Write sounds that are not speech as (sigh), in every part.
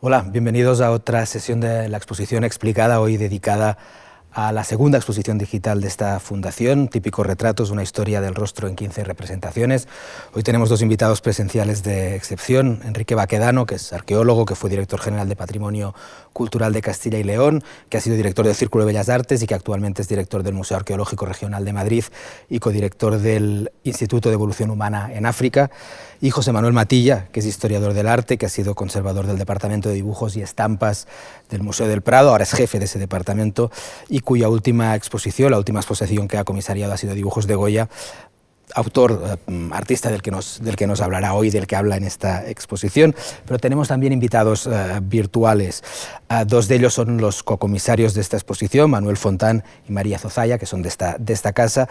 Hola, bienvenidos a otra sesión de la exposición explicada, hoy dedicada a la segunda exposición digital de esta fundación, Típicos Retratos, una historia del rostro en 15 representaciones. Hoy tenemos dos invitados presenciales de excepción, Enrique Baquedano, que es arqueólogo, que fue director general de Patrimonio Cultural de Castilla y León, que ha sido director del Círculo de Bellas Artes y que actualmente es director del Museo Arqueológico Regional de Madrid y codirector del Instituto de Evolución Humana en África, y José Manuel Matilla, que es historiador del arte, que ha sido conservador del Departamento de Dibujos y Estampas del Museo del Prado, ahora es jefe de ese departamento, y cuya última exposición, la última exposición que ha comisariado ha sido Dibujos de Goya, autor, eh, artista del que, nos, del que nos hablará hoy, del que habla en esta exposición, pero tenemos también invitados eh, virtuales. Uh, dos de ellos son los cocomisarios de esta exposición, Manuel Fontán y María Zozaya, que son de esta, de esta casa,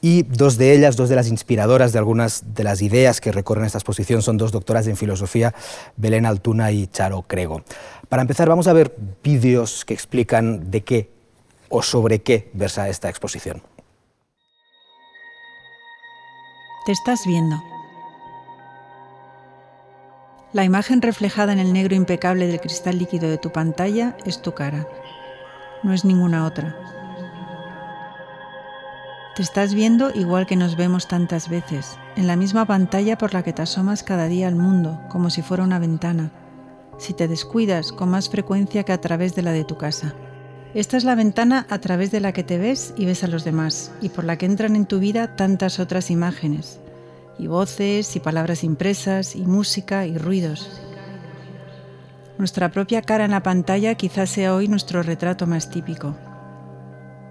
y dos de ellas, dos de las inspiradoras de algunas de las ideas que recorren esta exposición, son dos doctoras en filosofía, Belén Altuna y Charo Crego. Para empezar, vamos a ver vídeos que explican de qué o sobre qué versa esta exposición. Te estás viendo. La imagen reflejada en el negro impecable del cristal líquido de tu pantalla es tu cara. No es ninguna otra. Te estás viendo igual que nos vemos tantas veces, en la misma pantalla por la que te asomas cada día al mundo, como si fuera una ventana. Si te descuidas, con más frecuencia que a través de la de tu casa. Esta es la ventana a través de la que te ves y ves a los demás, y por la que entran en tu vida tantas otras imágenes, y voces, y palabras impresas, y música, y ruidos. Nuestra propia cara en la pantalla quizás sea hoy nuestro retrato más típico.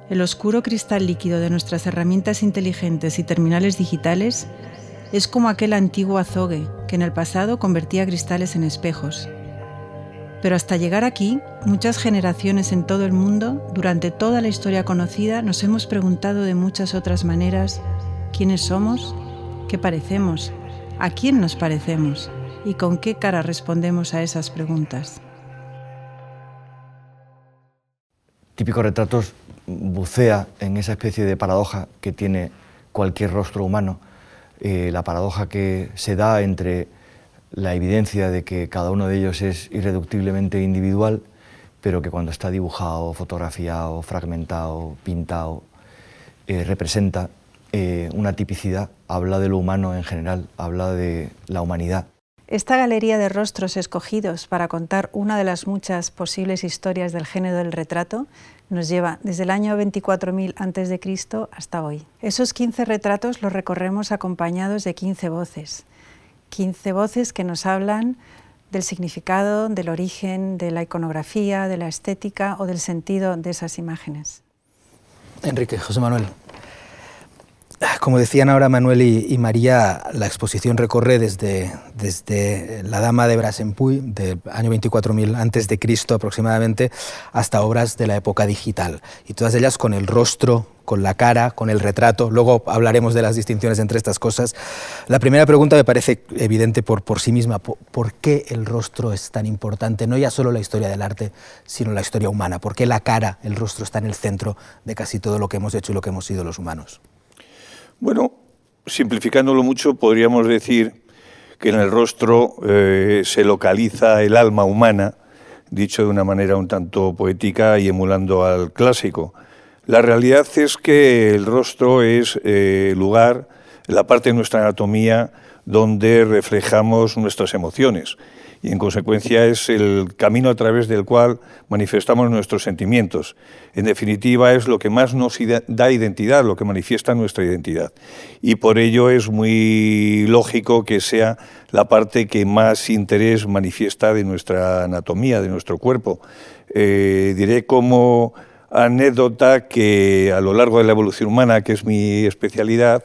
El oscuro cristal líquido de nuestras herramientas inteligentes y terminales digitales es como aquel antiguo azogue que en el pasado convertía cristales en espejos pero hasta llegar aquí, muchas generaciones en todo el mundo, durante toda la historia conocida, nos hemos preguntado de muchas otras maneras quiénes somos, qué parecemos, a quién nos parecemos y con qué cara respondemos a esas preguntas. Típicos retratos bucea en esa especie de paradoja que tiene cualquier rostro humano, eh, la paradoja que se da entre la evidencia de que cada uno de ellos es irreductiblemente individual, pero que cuando está dibujado, fotografiado, fragmentado, pintado, eh, representa eh, una tipicidad, habla de lo humano en general, habla de la humanidad. Esta galería de rostros escogidos para contar una de las muchas posibles historias del género del retrato nos lleva desde el año 24.000 a.C. hasta hoy. Esos 15 retratos los recorremos acompañados de 15 voces 15 voces que nos hablan del significado, del origen, de la iconografía, de la estética o del sentido de esas imágenes. Enrique, José Manuel. Como decían ahora Manuel y, María, la exposición recorre desde, desde la Dama de Brasenpuy, del año 24.000 antes de Cristo aproximadamente, hasta obras de la época digital, y todas ellas con el rostro con la cara, con el retrato. Luego hablaremos de las distinciones entre estas cosas. La primera pregunta me parece evidente por, por sí misma. ¿Por, qué el rostro es tan importante? No ya solo la historia del arte, sino la historia humana. ¿Por qué la cara, el rostro está en el centro de casi todo lo que hemos hecho y lo que hemos sido los humanos? Bueno, simplificándolo mucho, podríamos decir que en el rostro eh, se localiza el alma humana, dicho de una manera un tanto poética y emulando al clásico. La realidad es que el rostro es el eh, lugar, la parte de nuestra anatomía donde reflejamos nuestras emociones y en consecuencia es el camino a través del cual manifestamos nuestros sentimientos. En definitiva es lo que más nos da identidad, lo que manifiesta nuestra identidad. Y por ello es muy lógico que sea la parte que más interés manifiesta de nuestra anatomía, de nuestro cuerpo. Eh, diré como anécdota que a lo largo de la evolución humana, que es mi especialidad,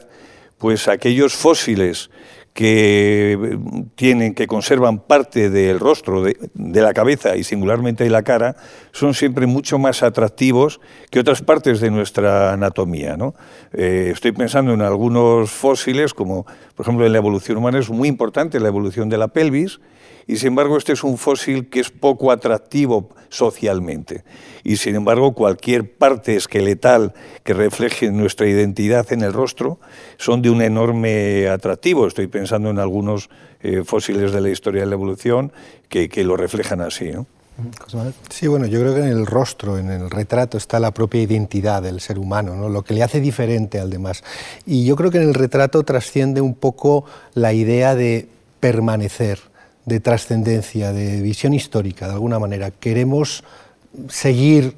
pues aquellos fósiles que tienen, que conservan parte del rostro, de, la cabeza y singularmente de la cara, son siempre mucho más atractivos que otras partes de nuestra anatomía. ¿no? Eh, estoy pensando en algunos fósiles, como por ejemplo en la evolución humana es muy importante la evolución de la pelvis, y sin embargo este es un fósil que es poco atractivo socialmente. Y sin embargo cualquier parte esqueletal que refleje nuestra identidad en el rostro son de un enorme atractivo. Estoy pensando en algunos eh, fósiles de la historia de la evolución que, lo reflejan así. Sí, bueno, yo creo que en el rostro, en el retrato, está la propia identidad del ser humano, ¿no? lo que le hace diferente al demás. Y yo creo que en el retrato trasciende un poco la idea de permanecer, de trascendencia, de visión histórica, de alguna manera. Queremos seguir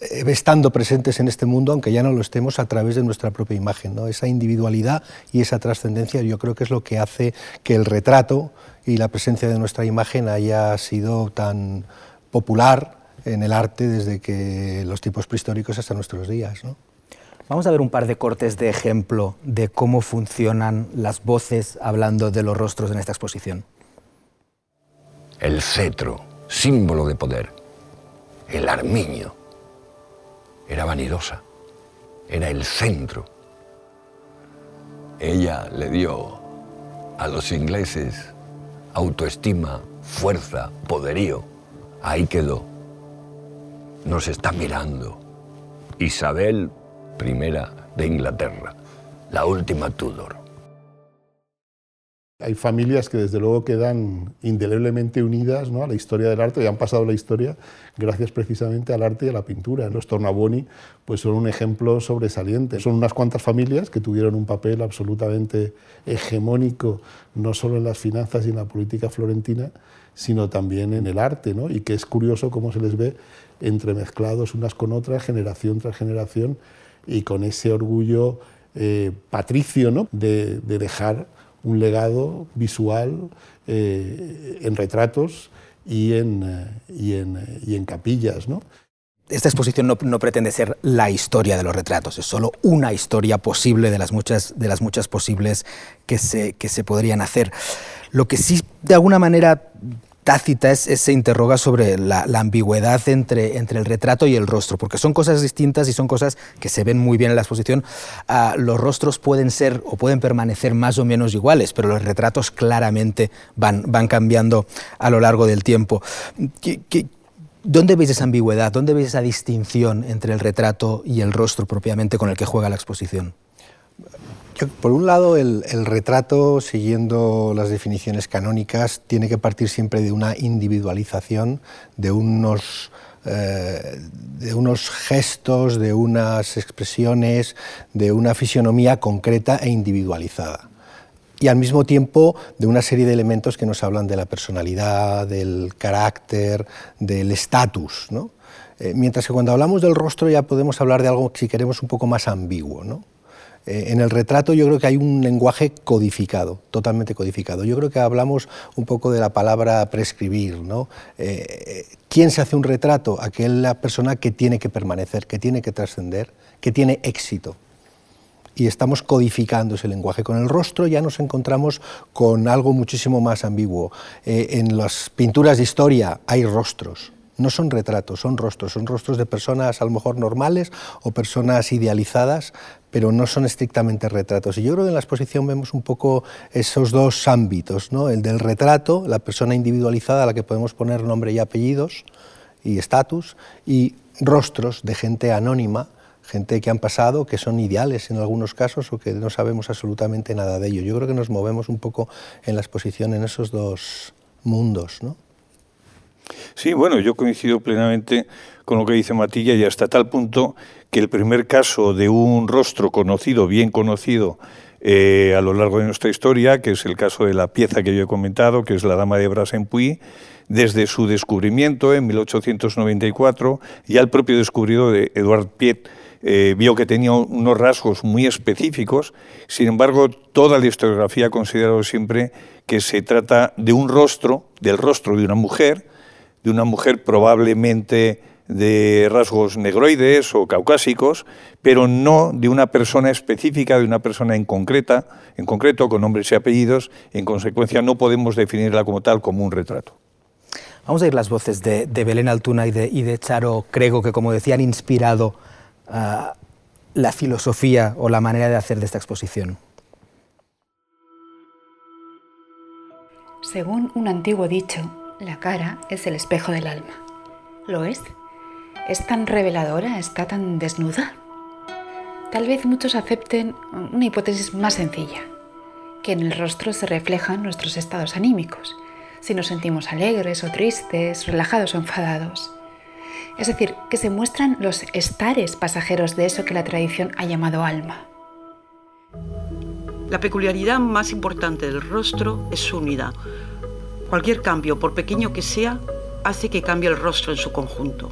eh, estando presentes en este mundo, aunque ya no lo estemos, a través de nuestra propia imagen. ¿no? Esa individualidad y esa trascendencia yo creo que es lo que hace que el retrato y la presencia de nuestra imagen haya sido tan popular en el arte desde que los tiempos prehistóricos hasta nuestros días. Vamos a ver un par de cortes de ejemplo de cómo funcionan las voces hablando de los rostros en esta exposición. El cetro, símbolo de poder. El armiño. Era vanidosa. Era el centro. Ella le dio a los ingleses autoestima, fuerza, poderío Ahí quedó. Nos está mirando. Isabel I de Inglaterra, la última Tudor. Hay familias que desde luego quedan indeleblemente unidas a la historia del arte y han pasado la historia gracias precisamente al arte y a la pintura. Los Tornabuoni pues son un ejemplo sobresaliente. Son unas cuantas familias que tuvieron un papel absolutamente hegemónico no solo en las finanzas y en la política florentina, sino también en el arte, ¿no? y que es curioso cómo se les ve entremezclados unas con otras, generación tras generación, y con ese orgullo eh, patricio ¿no? de, dejar un legado visual eh, en retratos y en, eh, y en, y en capillas. ¿no? esta exposición no, no, pretende ser la historia de los retratos, es solo una historia posible de las muchas, de las muchas posibles que se, que se podrían hacer. Lo que sí, de alguna manera, tácita es, se interroga sobre la, ambigüedad entre, entre el retrato y el rostro, porque son cosas distintas y son cosas que se ven muy bien en la exposición. Ah, los rostros pueden ser o pueden permanecer más o menos iguales, pero los retratos claramente van, van cambiando a lo largo del tiempo. dónde veis esa ambigüedad? ¿Dónde veis esa distinción entre el retrato y el rostro propiamente con el que juega la exposición? Por un lado, el, retrato, siguiendo las definiciones canónicas, tiene que partir siempre de una individualización, de unos, eh, de unos gestos, de unas expresiones, de una fisionomía concreta e individualizada. Y al mismo tiempo de una serie de elementos que nos hablan de la personalidad, del carácter, del estatus. Eh, mientras que cuando hablamos del rostro ya podemos hablar de algo, si queremos, un poco más ambiguo. ¿no? Eh, en el retrato yo creo que hay un lenguaje codificado, totalmente codificado. Yo creo que hablamos un poco de la palabra prescribir. ¿no? Eh, ¿Quién se hace un retrato? Aquella persona que tiene que permanecer, que tiene que trascender, que tiene éxito. Y estamos codificando ese lenguaje. Con el rostro ya nos encontramos con algo muchísimo más ambiguo. Eh, en las pinturas de historia hay rostros, no son retratos, son rostros, son rostros de personas a lo mejor normales o personas idealizadas, pero no son estrictamente retratos. Y yo creo que en la exposición vemos un poco esos dos ámbitos, ¿no? el del retrato, la persona individualizada a la que podemos poner nombre y apellidos y estatus, y rostros de gente anónima, gente que han pasado, que son ideales en algunos casos o que no sabemos absolutamente nada de ello. Yo creo que nos movemos un poco en la exposición en esos dos mundos. ¿no? Sí, bueno, yo coincido plenamente con lo que dice Matilla y hasta tal punto que el primer caso de un rostro conocido, bien conocido, eh, a lo largo de nuestra historia, que es el caso de la pieza que yo he comentado, que es la Dama de Bras desde su descubrimiento en 1894, ya el propio descubridor de Edouard Piet eh, vio que tenía unos rasgos muy específicos, sin embargo, toda la historiografía ha considerado siempre que se trata de un rostro, del rostro de una mujer, de una mujer probablemente de rasgos negroides o caucásicos, pero no de una persona específica, de una persona en concreta, en concreto, con nombres y apellidos, en consecuencia no podemos definirla como tal como un retrato. Vamos a ir las voces de, Belén Altuna y de, Charo Crego, que como decía han inspirado ah, la filosofía o la manera de hacer de esta exposición. Según un antiguo dicho, la cara es el espejo del alma. ¿Lo es? ¿Es tan reveladora? ¿Está tan desnuda? Tal vez muchos acepten una hipótesis más sencilla, que en el rostro se reflejan nuestros estados anímicos, si nos sentimos alegres o tristes, relajados o enfadados. Es decir, que se muestran los estares pasajeros de eso que la tradición ha llamado alma. La peculiaridad más importante del rostro es su unidad. Cualquier cambio, por pequeño que sea, hace que cambie el rostro en su conjunto.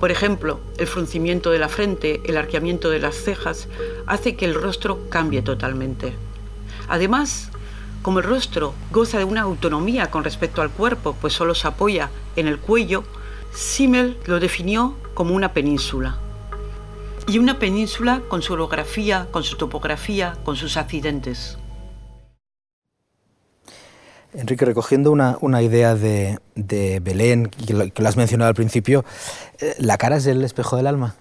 Por ejemplo, el fruncimiento de la frente, el arqueamiento de las cejas, hace que el rostro cambie totalmente. Además, como el rostro goza de una autonomía con respecto al cuerpo, pues solo se apoya en el cuello, Simmel lo definió como una península. Y una península con su orografía, con su topografía, con sus accidentes. Enrique, recogiendo una, idea de, Belén, que lo, has mencionado al principio, eh, ¿la cara es el espejo del alma?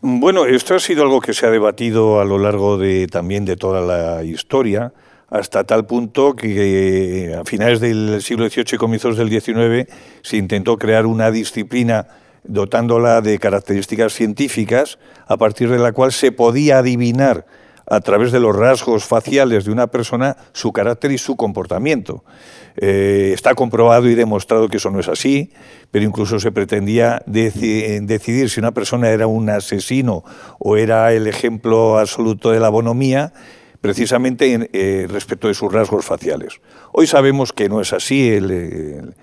Bueno, esto ha sido algo que se ha debatido a lo largo de, también de toda la historia hasta tal punto que a finales del siglo XVIII y comienzos del XIX se intentó crear una disciplina dotándola de características científicas a partir de la cual se podía adivinar a través de los rasgos faciales de una persona su carácter y su comportamiento. Eh, está comprobado y demostrado que eso no es así, pero incluso se pretendía decidir si una persona era un asesino o era el ejemplo absoluto de la bonomía precisamente eh, respecto de sus rasgos faciales. Hoy sabemos que no es así, el,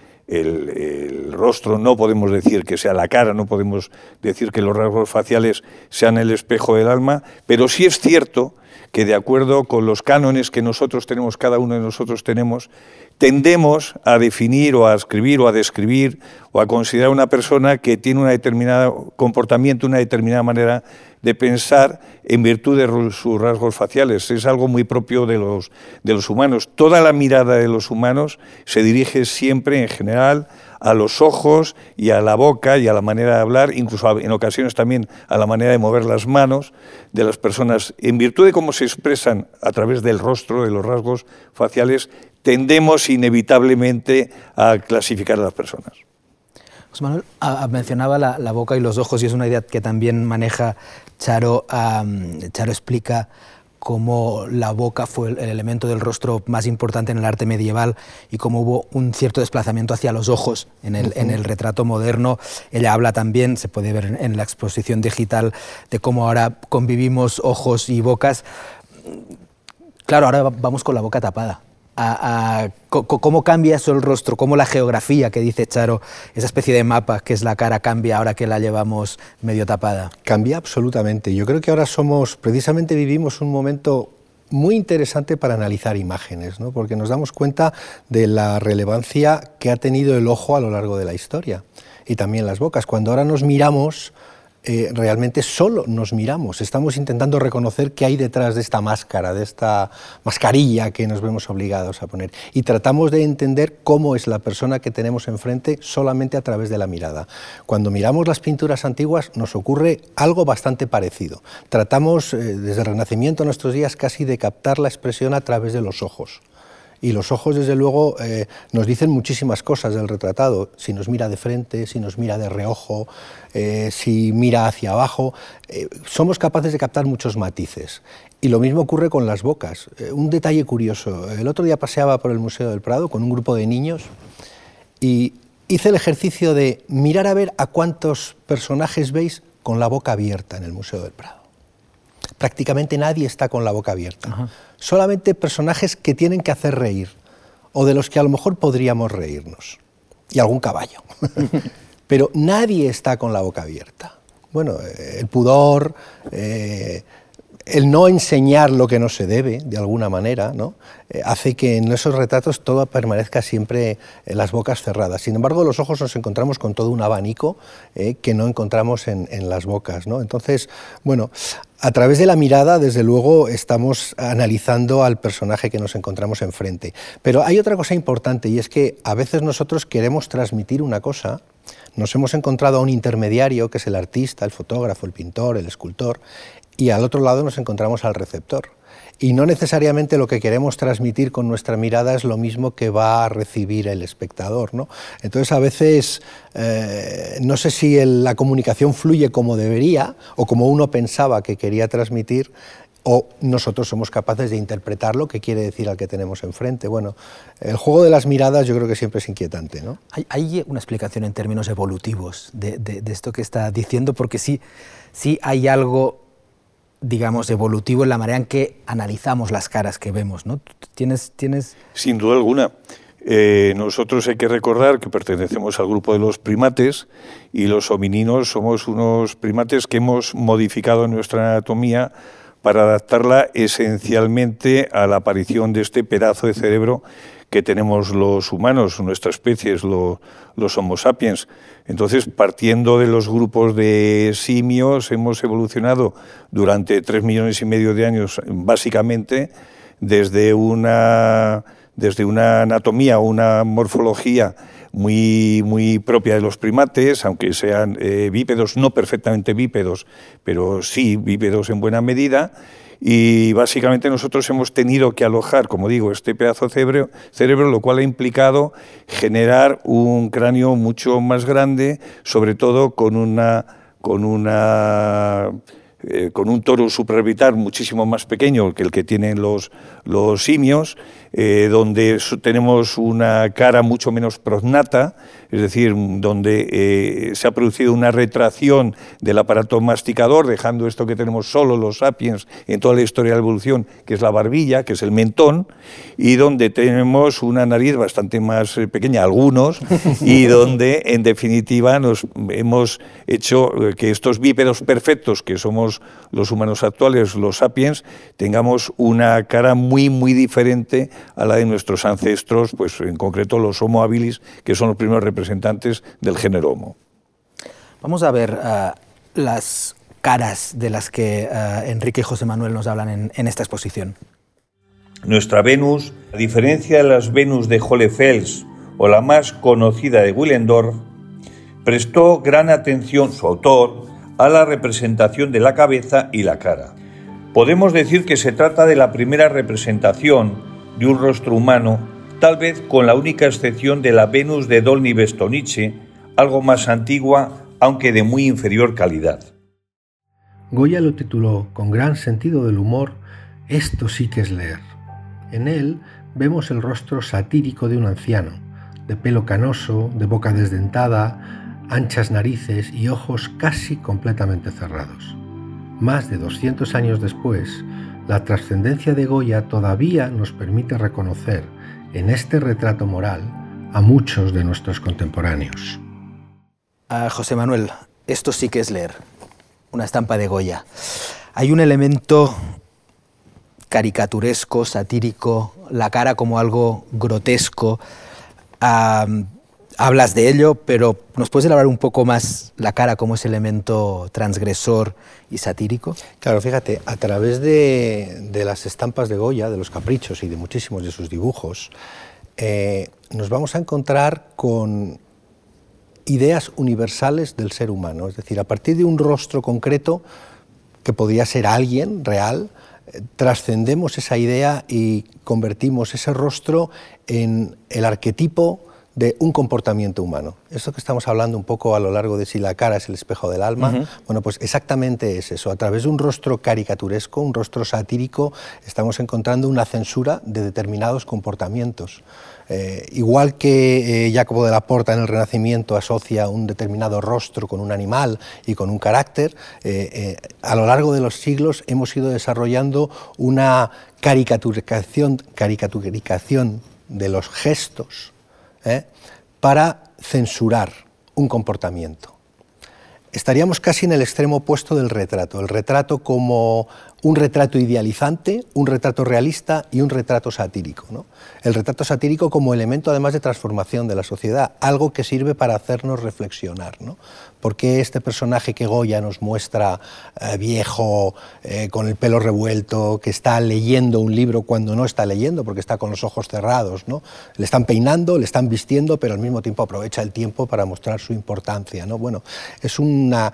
rostro no podemos decir que sea la cara, no podemos decir que los rasgos faciales sean el espejo del alma, pero sí es cierto que de acuerdo con los cánones que nosotros tenemos, cada uno de nosotros tenemos, tendemos a definir o a escribir o a describir o a considerar una persona que tiene un determinado comportamiento, una determinada manera de pensar en virtud de sus rasgos faciales. Es algo muy propio de los, de los humanos. Toda la mirada de los humanos se dirige siempre, en general, a los ojos y a la boca y a la manera de hablar, incluso en ocasiones también a la manera de mover las manos de las personas. En virtud de cómo se expresan a través del rostro, de los rasgos faciales, tendemos inevitablemente a clasificar a las personas. José Manuel mencionaba la, boca y los ojos y es una idea que también maneja Charo. Charo explica cómo la boca fue el elemento del rostro más importante en el arte medieval y cómo hubo un cierto desplazamiento hacia los ojos en el, en el retrato moderno. Ella habla también, se puede ver en la exposición digital, de cómo ahora convivimos ojos y bocas. Claro, ahora vamos con la boca tapada cómo cambia eso el rostro, cómo la geografía que dice Charo, esa especie de mapa que es la cara, cambia ahora que la llevamos medio tapada. Cambia absolutamente. Yo creo que ahora somos, precisamente vivimos un momento muy interesante para analizar imágenes, ¿no? porque nos damos cuenta de la relevancia que ha tenido el ojo a lo largo de la historia y también las bocas. Cuando ahora nos miramos, eh, realmente solo nos miramos, estamos intentando reconocer qué hay detrás de esta máscara, de esta mascarilla que nos vemos obligados a poner. Y tratamos de entender cómo es la persona que tenemos enfrente solamente a través de la mirada. Cuando miramos las pinturas antiguas nos ocurre algo bastante parecido. Tratamos eh, desde el Renacimiento a nuestros días casi de captar la expresión a través de los ojos y los ojos, desde luego, eh, nos dicen muchísimas cosas del retratado. Si nos mira de frente, si nos mira de reojo, eh, si mira hacia abajo, eh, somos capaces de captar muchos matices. Y lo mismo ocurre con las bocas. un detalle curioso. El otro día paseaba por el Museo del Prado con un grupo de niños y hice el ejercicio de mirar a ver a cuántos personajes veis con la boca abierta en el Museo del Prado prácticamente nadie está con la boca abierta. Solamente personajes que tienen que hacer reír, o de los que a lo mejor podríamos reírnos, y algún caballo. (laughs) Pero nadie está con la boca abierta. Bueno, eh, el pudor, eh, el no enseñar lo que no se debe, de alguna manera, ¿no? Eh, hace que en esos retratos todo permanezca siempre en las bocas cerradas. Sin embargo, los ojos nos encontramos con todo un abanico eh, que no encontramos en, las bocas. ¿no? Entonces, bueno, a través de la mirada, desde luego, estamos analizando al personaje que nos encontramos enfrente. Pero hay otra cosa importante y es que a veces nosotros queremos transmitir una cosa, nos hemos encontrado a un intermediario que es el artista, el fotógrafo, el pintor, el escultor, y al otro lado nos encontramos al receptor. y no necesariamente lo que queremos transmitir con nuestra mirada es lo mismo que va a recibir el espectador. ¿no? Entonces a veces eh, no sé si la comunicación fluye como debería o como uno pensaba que quería transmitir o nosotros somos capaces de interpretar lo que quiere decir al que tenemos enfrente. Bueno, el juego de las miradas yo creo que siempre es inquietante. ¿no? ¿Hay, una explicación en términos evolutivos de, esto que está diciendo? Porque sí, sí hay algo digamos, evolutivo en la manera en que analizamos las caras que vemos, ¿no? ¿Tienes, tienes... Sin duda alguna. Eh, nosotros hay que recordar que pertenecemos al grupo de los primates y los homininos somos unos primates que hemos modificado nuestra anatomía para adaptarla esencialmente a la aparición de este pedazo de cerebro que tenemos los humanos, nuestra especie es los Homo sapiens. Entonces, partiendo de los grupos de simios, hemos evolucionado durante tres millones y medio de años, básicamente, desde una, desde una anatomía, una morfología muy, muy propia de los primates, aunque sean eh, bípedos, no perfectamente bípedos, pero sí bípedos en buena medida, y básicamente nosotros hemos tenido que alojar, como digo, este pedazo de cerebro, cerebro, lo cual ha implicado generar un cráneo mucho más grande, sobre todo con una, con una eh, con un toro supraorbital muchísimo más pequeño que el que tienen los, los simios, eh, donde tenemos una cara mucho menos prognata, es decir, donde eh, se ha producido una retracción del aparato masticador, dejando esto que tenemos solo los sapiens en toda la historia de la evolución, que es la barbilla, que es el mentón, y donde tenemos una nariz bastante más eh, pequeña, algunos, y (laughs) donde en definitiva nos hemos hecho que estos bípedos perfectos, que somos los humanos actuales, los sapiens, tengamos una cara muy, muy diferente a la de nuestros ancestros, pues en concreto los Homo habilis, que son los primeros representantes del género Homo. Vamos a ver eh, las caras de las que eh, Enrique y José Manuel nos hablan en, esta exposición. Nuestra Venus, a diferencia de las Venus de Hohlefels o la más conocida de Willendorf, prestó gran atención su autor a la representación de la cabeza y la cara. Podemos decir que se trata de la primera representación de un rostro humano, tal vez con la única excepción de la Venus de Dolny Bestonice, algo más antigua, aunque de muy inferior calidad. Goya lo tituló, con gran sentido del humor, Esto sí que es leer. En él vemos el rostro satírico de un anciano, de pelo canoso, de boca desdentada, anchas narices y ojos casi completamente cerrados. Más de 200 años después, la trascendencia de Goya todavía nos permite reconocer en este retrato moral a muchos de nuestros contemporáneos. José Manuel, esto sí que es leer, una estampa de Goya. Hay un elemento caricaturesco, satírico, la cara como algo grotesco hablas de ello, pero ¿nos puedes elaborar un poco más la cara como ese elemento transgresor y satírico? Claro, fíjate, a través de, las estampas de Goya, de los caprichos y de muchísimos de sus dibujos, eh, nos vamos a encontrar con ideas universales del ser humano. Es decir, a partir de un rostro concreto, que podría ser alguien real, eh, trascendemos esa idea y convertimos ese rostro en el arquetipo de un comportamiento humano. Esto que estamos hablando un poco a lo largo de si la cara es el espejo del alma, bueno, pues exactamente es eso. A través de un rostro caricaturesco, un rostro satírico, estamos encontrando una censura de determinados comportamientos. Eh, igual que eh, Jacobo de la Porta en el Renacimiento asocia un determinado rostro con un animal y con un carácter, eh, a lo largo de los siglos hemos ido desarrollando una caricaturización, caricaturización de los gestos ¿eh? para censurar un comportamiento. Estaríamos casi en el extremo opuesto del retrato, el retrato como un retrato idealizante, un retrato realista y un retrato satírico. El retrato satírico como elemento además de transformación de la sociedad, algo que sirve para hacernos reflexionar. ¿Por qué este personaje que Goya nos muestra eh, viejo, eh, con el pelo revuelto, que está leyendo un libro cuando no está leyendo, porque está con los ojos cerrados? ¿no? Le están peinando, le están vistiendo, pero al mismo tiempo aprovecha el tiempo para mostrar su importancia. ¿no? Bueno, es una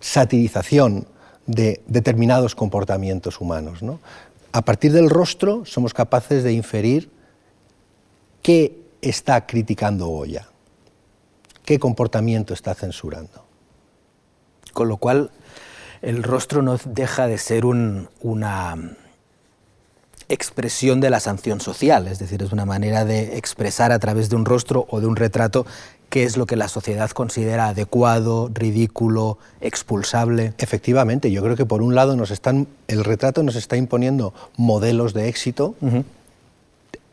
satirización de determinados comportamientos humanos. A partir del rostro somos capaces de inferir qué está criticando Goya, qué comportamiento está censurando. Con lo cual, el rostro no deja de ser una expresión de la sanción social, es decir, es una manera de expresar a través de un rostro o de un retrato qué es lo que la sociedad considera adecuado, ridículo, expulsable. Efectivamente, yo creo que por un lado nos están, el retrato nos está imponiendo modelos de éxito.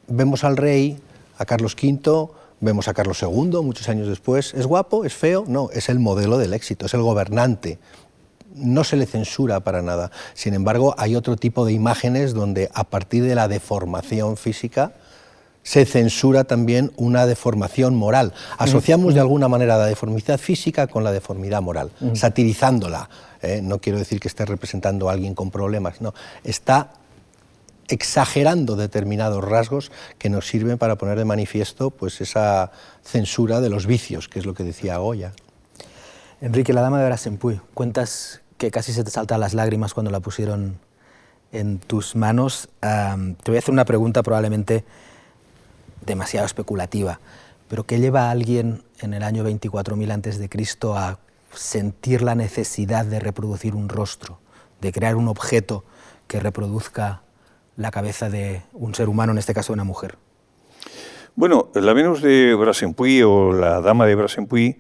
Vemos al rey, a Carlos V, vemos a Carlos II muchos años después. ¿Es guapo? ¿Es feo? No, es el modelo del éxito, es el gobernante. No se le censura para nada. Sin embargo, hay otro tipo de imágenes donde a partir de la deformación física, se censura también una deformación moral. Asociamos de alguna manera la deformidad física con la deformidad moral, satirizándola. ¿eh? No quiero decir que esté representando a alguien con problemas, no. Está exagerando determinados rasgos que nos sirven para poner de manifiesto pues, esa censura de los vicios, que es lo que decía Goya. Enrique, la dama de Brasempuy, cuentas que casi se te saltan las lágrimas cuando la pusieron en tus manos. te voy a hacer una pregunta probablemente demasiado especulativa, pero ¿qué lleva a alguien en el año 24.000 antes de Cristo a sentir la necesidad de reproducir un rostro, de crear un objeto que reproduzca la cabeza de un ser humano, en este caso una mujer? Bueno, la Venus de Brasempuy o la Dama de Brasempuy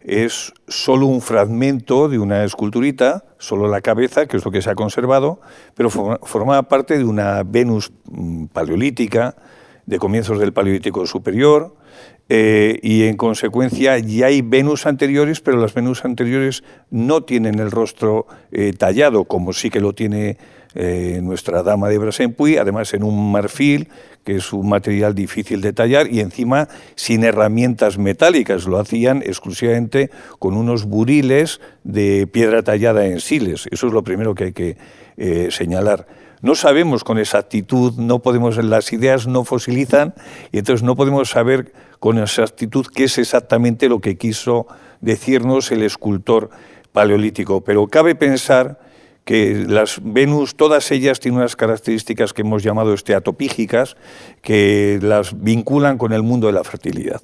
es solo un fragmento de una esculturita, solo la cabeza, que es lo que se ha conservado, pero formaba parte de una Venus mm, paleolítica, de comienzos del Paleolítico Superior, eh, y en consecuencia ya hay Venus anteriores, pero las Venus anteriores no tienen el rostro eh, tallado, como sí que lo tiene eh, nuestra dama de Brasempuy, además en un marfil, que es un material difícil de tallar, y encima sin herramientas metálicas, lo hacían exclusivamente con unos buriles de piedra tallada en siles. Eso es lo primero que hay que señalar no sabemos con exactitud, no podemos, las ideas no fosilizan y entonces no podemos saber con exactitud qué es exactamente lo que quiso decirnos el escultor paleolítico. Pero cabe pensar que las Venus, todas ellas tienen unas características que hemos llamado esteatopígicas, que las vinculan con el mundo de la fertilidad.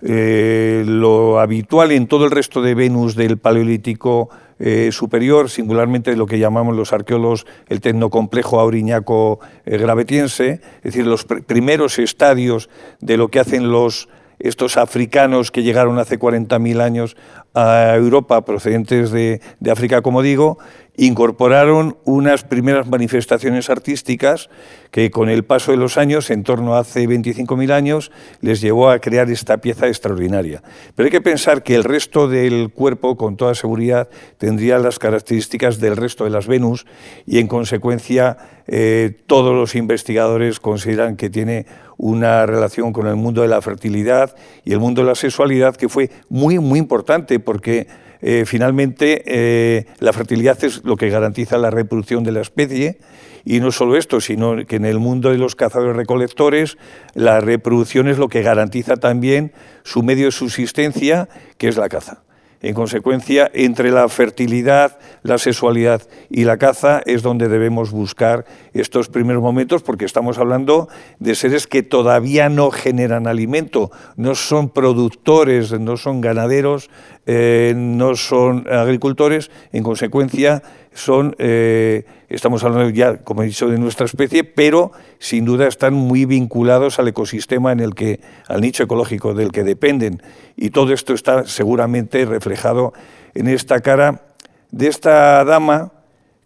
Eh, lo habitual en todo el resto de Venus del Paleolítico eh, superior, singularmente lo que llamamos los arqueólogos el tecnocomplejo auriñaco eh, gravetiense, es decir, los primeros estadios de lo que hacen los estos africanos que llegaron hace 40.000 años a Europa procedentes de, de, África, como digo, incorporaron unas primeras manifestaciones artísticas que con el paso de los años, en torno a hace 25.000 años, les llevó a crear esta pieza extraordinaria. Pero hay que pensar que el resto del cuerpo, con toda seguridad, tendría las características del resto de las Venus y, en consecuencia, eh, todos los investigadores consideran que tiene una relación con el mundo de la fertilidad y el mundo de la sexualidad que fue muy, muy importante porque eh, finalmente eh, la fertilidad es lo que garantiza la reproducción de la especie y no solo esto, sino que en el mundo de los cazadores recolectores la reproducción es lo que garantiza también su medio de subsistencia, que es la caza. En consecuencia, entre la fertilidad, la sexualidad y la caza es donde debemos buscar estos primeros momentos, porque estamos hablando de seres que todavía no generan alimento, no son productores, no son ganaderos, eh, no son agricultores, en consecuencia son, eh, estamos hablando ya, como he dicho, de nuestra especie, pero sin duda están muy vinculados al ecosistema en el que, al nicho ecológico del que dependen. Y todo esto está seguramente reflejado en esta cara de esta dama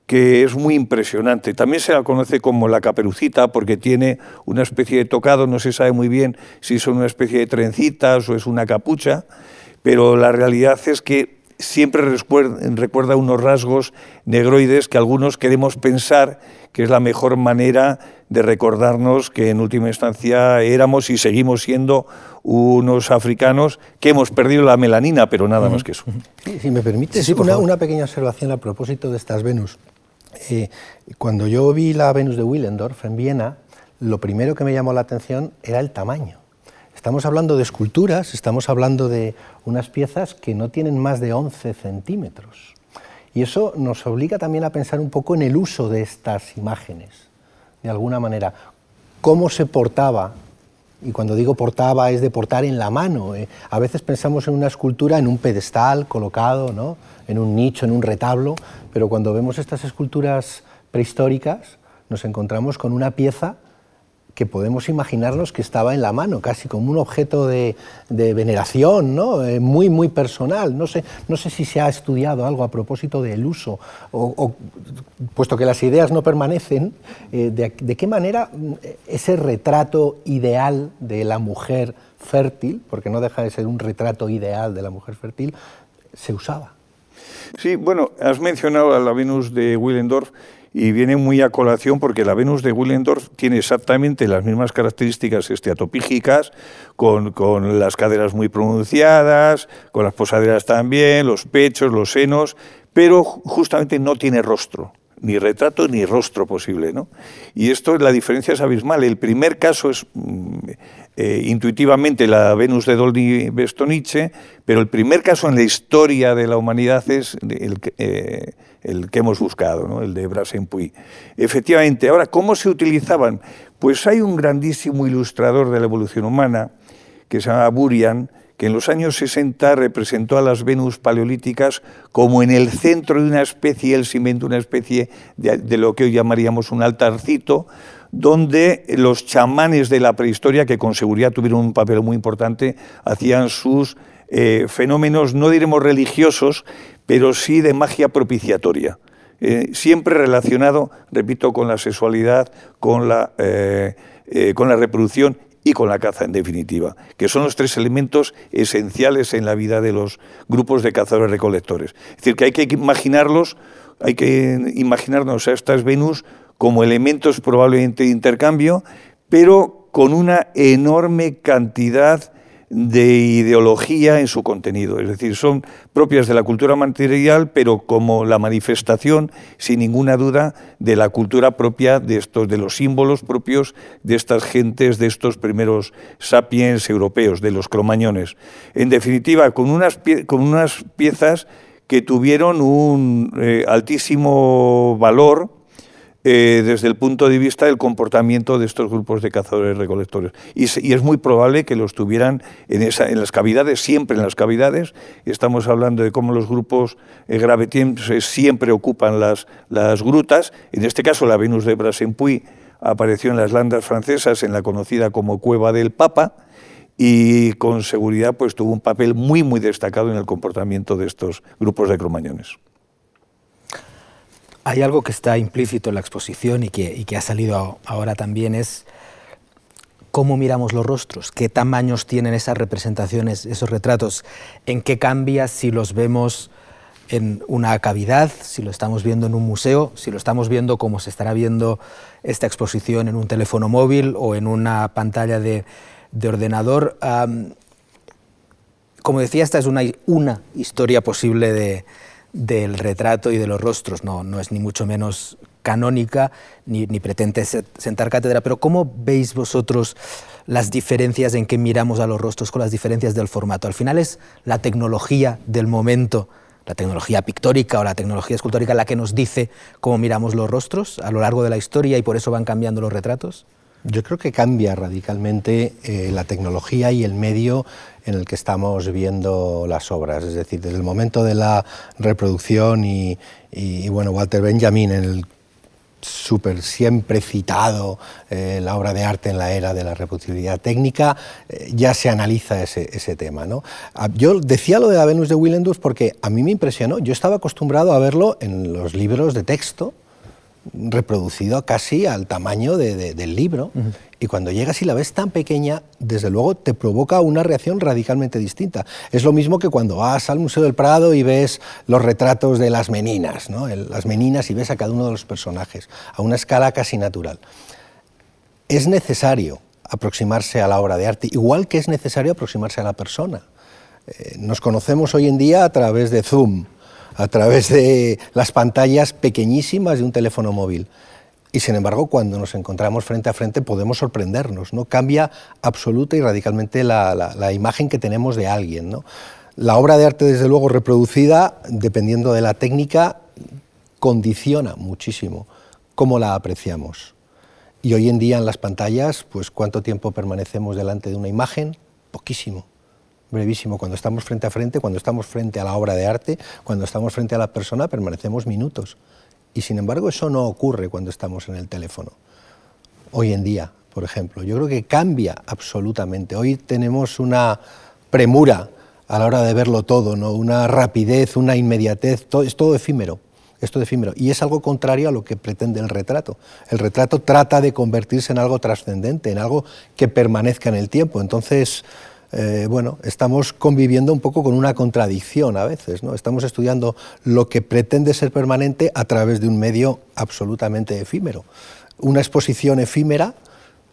que es muy impresionante. También se la conoce como la caperucita porque tiene una especie de tocado, no se sabe muy bien si son una especie de trencitas o es una capucha, pero la realidad es que siempre recuerda unos rasgos negroides que algunos queremos pensar que es la mejor manera de recordarnos que en última instancia éramos y seguimos siendo unos africanos que hemos perdido la melanina, pero nada más que eso. si me permite, una, pequeña observación a propósito de estas Venus. Eh, cuando yo vi la Venus de Willendorf en Viena, lo primero que me llamó la atención era el tamaño. Estamos hablando de esculturas, estamos hablando de unas piezas que no tienen más de 11 centímetros. Y eso nos obliga también a pensar un poco en el uso de estas imágenes. de alguna manera. ¿Cómo se portaba? Y cuando digo portaba es de portar en la mano. ¿eh? A veces pensamos en una escultura en un pedestal colocado, ¿no? en un nicho, en un retablo, pero cuando vemos estas esculturas prehistóricas nos encontramos con una pieza que podemos imaginarnos que estaba en la mano, casi como un objeto de, veneración, ¿no? Eh, muy, muy personal. No sé, no sé si se ha estudiado algo a propósito del uso, puesto que las ideas no permanecen, eh, de, qué manera mm, ese retrato ideal de la mujer fértil, porque no deja de ser un retrato ideal de la mujer fértil, se usaba. Sí, bueno, has mencionado a la Venus de Willendorf y viene muy a colación porque la Venus de Willendorf tiene exactamente las mismas características esteatopígicas, con, con las caderas muy pronunciadas, con las posaderas también, los pechos, los senos, pero justamente no tiene rostro ni retrato ni rostro posible. ¿no? Y esto, la diferencia es abismal. El primer caso es mm, eh, intuitivamente la Venus de Dolny Bestonice, pero el primer caso en la historia de la humanidad es el, eh, el que hemos buscado, ¿no? el de Brasenpuy. Efectivamente, ahora, ¿cómo se utilizaban? Pues hay un grandísimo ilustrador de la evolución humana, que se llama Burian, que en los años 60 representó a las Venus paleolíticas como en el centro de una especie, él se inventó una especie de, lo que hoy llamaríamos un altarcito, donde los chamanes de la prehistoria, que con seguridad tuvieron un papel muy importante, hacían sus eh, fenómenos, no diremos religiosos, pero sí de magia propiciatoria. Eh, siempre relacionado, repito, con la sexualidad, con la, eh, con la reproducción y con la caza, en definitiva, que son los tres elementos esenciales en la vida de los grupos de cazadores-recolectores. Es decir, que hay que imaginarlos, hay que imaginarnos a estas Venus como elementos probablemente de intercambio, pero con una enorme cantidad de ideología en su contenido, es decir, son propias de la cultura material, pero como la manifestación, sin ninguna duda, de la cultura propia de estos, de los símbolos propios de estas gentes, de estos primeros sapiens europeos, de los cromañones. En definitiva, con unas, con unas piezas que tuvieron un eh, altísimo valor, eh, desde el punto de vista del comportamiento de estos grupos de cazadores-recolectores. Y, es muy probable que los tuvieran en, esa, en las cavidades, siempre en las cavidades. Estamos hablando de cómo los grupos eh, siempre ocupan las, grutas. En este caso, la Venus de Brasenpuy apareció en las landas francesas, en la conocida como Cueva del Papa, y con seguridad pues, tuvo un papel muy, muy destacado en el comportamiento de estos grupos de cromañones. Hay algo que está implícito en la exposición y que, ha salido ahora también, es cómo miramos los rostros, qué tamaños tienen esas representaciones, esos retratos, en qué cambia si los vemos en una cavidad, si lo estamos viendo en un museo, si lo estamos viendo como se estará viendo esta exposición en un teléfono móvil o en una pantalla de, ordenador. como decía, esta es una, historia posible de, del retrato y de los rostros, no, no es ni mucho menos canónica ni, ni, pretende sentar cátedra, pero ¿cómo veis vosotros las diferencias en que miramos a los rostros con las diferencias del formato? Al final es la tecnología del momento, la tecnología pictórica o la tecnología escultórica la que nos dice cómo miramos los rostros a lo largo de la historia y por eso van cambiando los retratos. Yo creo que cambia radicalmente eh, la tecnología y el medio en el que estamos viendo las obras. Es decir, desde el momento de la reproducción y, bueno, Walter Benjamin en el súper siempre citado eh, la obra de arte en la era de la reproducibilidad técnica, eh, ya se analiza ese, ese tema. ¿no? Ah, yo decía lo de la Venus de Willendorf porque a mí me impresionó. Yo estaba acostumbrado a verlo en los libros de texto, reproducido casi al tamaño del libro. Y cuando llegas y la ves tan pequeña, desde luego te provoca una reacción radicalmente distinta. Es lo mismo que cuando vas al Museo del Prado y ves los retratos de las meninas, ¿no? las meninas y ves a cada uno de los personajes, a una escala casi natural. Es necesario aproximarse a la obra de arte, igual que es necesario aproximarse a la persona. Eh, nos conocemos hoy en día a través de Zoom, a través de las pantallas pequeñísimas de un teléfono móvil. Y sin embargo, cuando nos encontramos frente a frente podemos sorprendernos, ¿no? Cambia absoluta y radicalmente la, imagen que tenemos de alguien, ¿no? La obra de arte, desde luego, reproducida, dependiendo de la técnica, condiciona muchísimo cómo la apreciamos. Y hoy en día en las pantallas, pues ¿cuánto tiempo permanecemos delante de una imagen? Poquísimo, brevísimo. Cuando estamos frente a frente, cuando estamos frente a la obra de arte, cuando estamos frente a la persona, permanecemos minutos. Y sin embargo eso no ocurre cuando estamos en el teléfono. Hoy en día, por ejemplo, yo creo que cambia absolutamente. Hoy tenemos una premura a la hora de verlo todo, ¿no? una rapidez, una inmediatez, todo, es todo efímero. Esto efímero. Y es algo contrario a lo que pretende el retrato. El retrato trata de convertirse en algo trascendente, en algo que permanezca en el tiempo. Entonces, eh, bueno, estamos conviviendo un poco con una contradicción a veces. ¿no? Estamos estudiando lo que pretende ser permanente a través de un medio absolutamente efímero. Una exposición efímera